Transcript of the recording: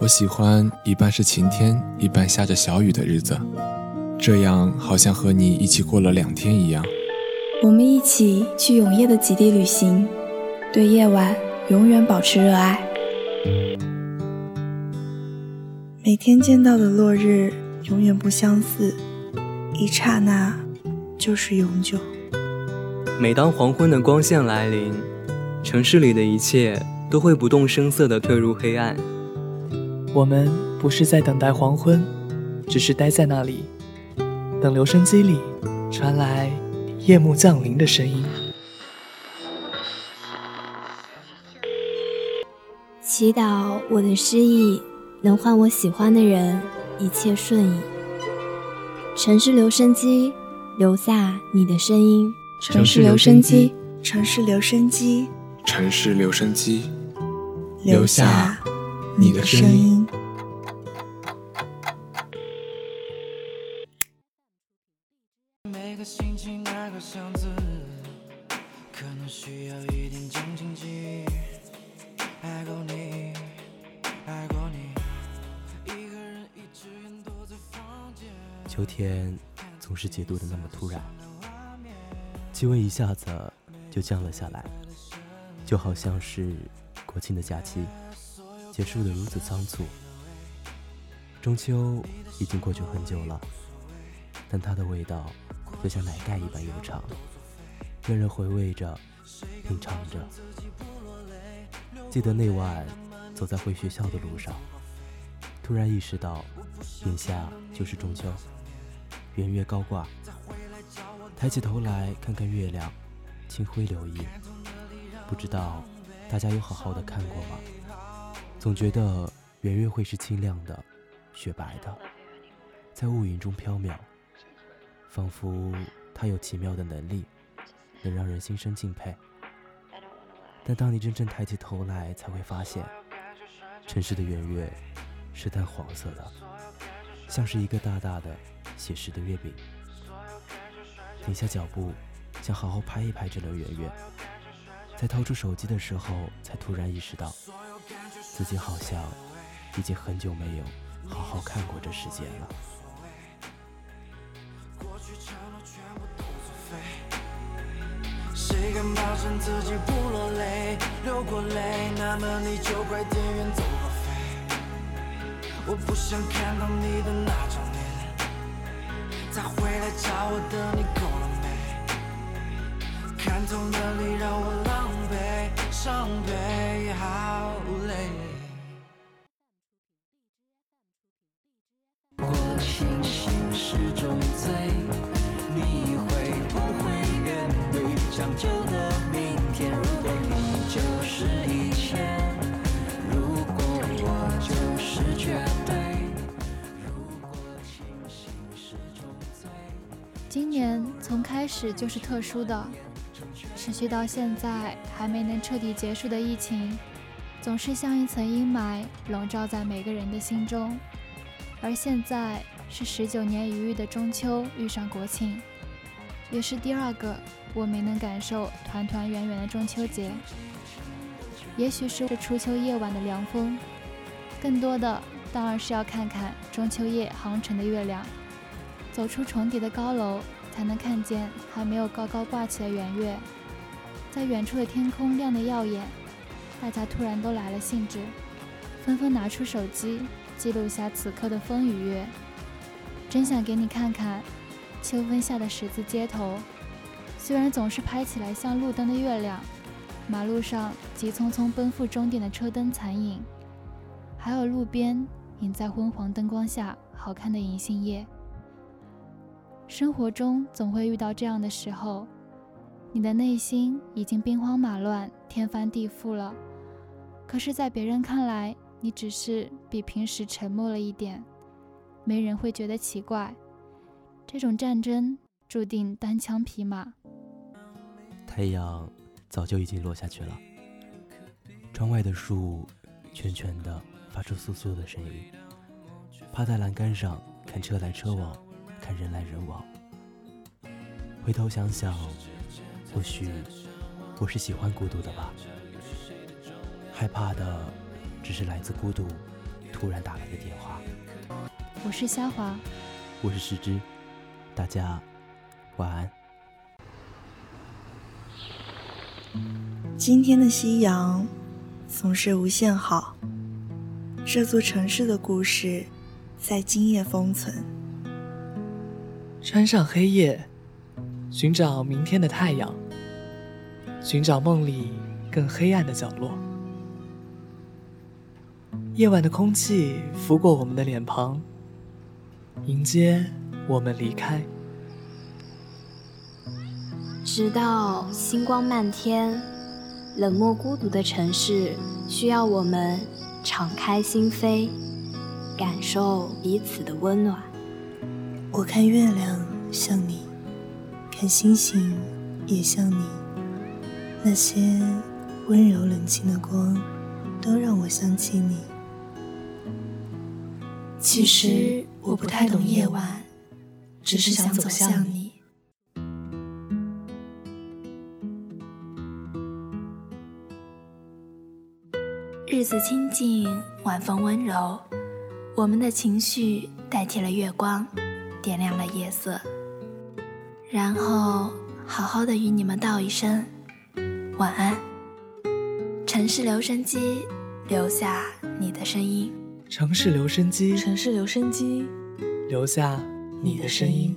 我喜欢一半是晴天，一半下着小雨的日子，这样好像和你一起过了两天一样。我们一起去永夜的极地旅行，对夜晚永远保持热爱。每天见到的落日永远不相似，一刹那就是永久。每当黄昏的光线来临，城市里的一切都会不动声色地退入黑暗。我们不是在等待黄昏，只是待在那里，等留声机里传来夜幕降临的声音。祈祷我的失意能换我喜欢的人一切顺意。城市留声机，留下你的声音。城市留声机，城市留声机，城市留声机，留下你的声音。个星期那个巷子，可能需要一点静静记。爱过你，爱过你，一个人一只眼躲在房间。秋天总是解读的那么突然。气温一下子就降了下来，就好像是国庆的假期结束的如此仓促。中秋已经过去很久了，但它的味道就像奶盖一般悠长，让人回味着、品尝着。记得那晚走在回学校的路上，突然意识到，眼下就是中秋，圆月高挂。抬起头来看看月亮，清辉流溢。不知道大家有好好的看过吗？总觉得圆月会是清亮的、雪白的，在乌云中飘渺，仿佛它有奇妙的能力，能让人心生敬佩。但当你真正抬起头来，才会发现，城市的圆月是淡黄色的，像是一个大大的写实的月饼。停下脚步，想好好拍一拍这轮圆月。在掏出手机的时候，才突然意识到，自己好像已经很久没有好好看过这世界了。谁敢保证自己不落泪？流过泪，那么你就快点远走高飞。我不想看到你的那张脸，再回来找我的你够了没？看透了你让我狼狈，伤悲，好今年从开始就是特殊的，持续到现在还没能彻底结束的疫情，总是像一层阴霾笼罩在每个人的心中。而现在是十九年一遇的中秋遇上国庆，也是第二个我没能感受团团圆圆的中秋节。也许是这初秋夜晚的凉风，更多的当然是要看看中秋夜航程的月亮。走出重叠的高楼，才能看见还没有高高挂起的圆月。在远处的天空亮得耀眼，大家突然都来了兴致，纷纷拿出手机记录下此刻的风与月。真想给你看看秋分下的十字街头，虽然总是拍起来像路灯的月亮，马路上急匆匆奔赴终点的车灯残影，还有路边隐在昏黄灯光下好看的银杏叶。生活中总会遇到这样的时候，你的内心已经兵荒马乱、天翻地覆了，可是，在别人看来，你只是比平时沉默了一点，没人会觉得奇怪。这种战争注定单枪匹马。太阳早就已经落下去了，窗外的树圈圈的发出簌簌的声音。趴在栏杆上看车来车往，看人来人往。回头想想，或许我是喜欢孤独的吧。害怕的只是来自孤独突突然打来的电话。我是虾华，我是石之，大家晚安。今天的夕阳总是无限好，这座城市的故事在今夜封存。穿上黑夜，寻找明天的太阳，寻找梦里更黑暗的角落。夜晚的空气拂过我们的脸庞，迎接我们离开。直到星光漫天，冷漠孤独的城市需要我们敞开心扉，感受彼此的温暖。我看月亮像你，看星星也像你，那些温柔冷清的光，都让我想起你。其实我不太懂夜晚，只是想走向你。日子清静，晚风温柔，我们的情绪代替了月光，点亮了夜色。然后好好的与你们道一声晚安。城市留声机，留下你的声音。城市留声机，城市留声机，留下你的声音。